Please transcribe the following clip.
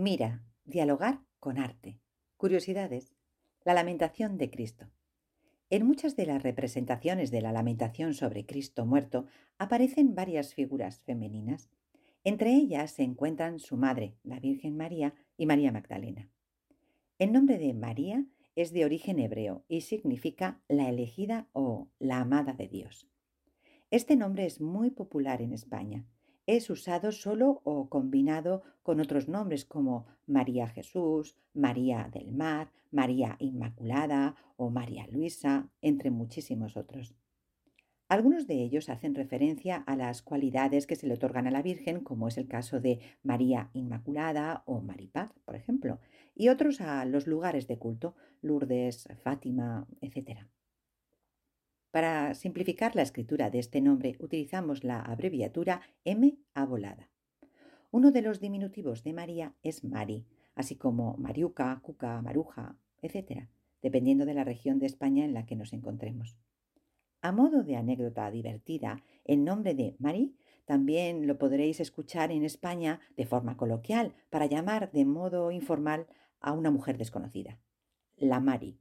Mira, dialogar con arte. Curiosidades. La lamentación de Cristo. En muchas de las representaciones de la lamentación sobre Cristo muerto aparecen varias figuras femeninas. Entre ellas se encuentran su madre, la Virgen María, y María Magdalena. El nombre de María es de origen hebreo y significa la elegida o la amada de Dios. Este nombre es muy popular en España. Es usado solo o combinado con otros nombres como María Jesús, María del Mar, María Inmaculada o María Luisa, entre muchísimos otros. Algunos de ellos hacen referencia a las cualidades que se le otorgan a la Virgen, como es el caso de María Inmaculada o Maripaz, por ejemplo, y otros a los lugares de culto, Lourdes, Fátima, etc. Para simplificar la escritura de este nombre utilizamos la abreviatura M a volada. Uno de los diminutivos de María es Mari, así como Mariuca, Cuca, Maruja, etc., dependiendo de la región de España en la que nos encontremos. A modo de anécdota divertida, el nombre de Marie también lo podréis escuchar en España de forma coloquial para llamar de modo informal a una mujer desconocida. La Mari.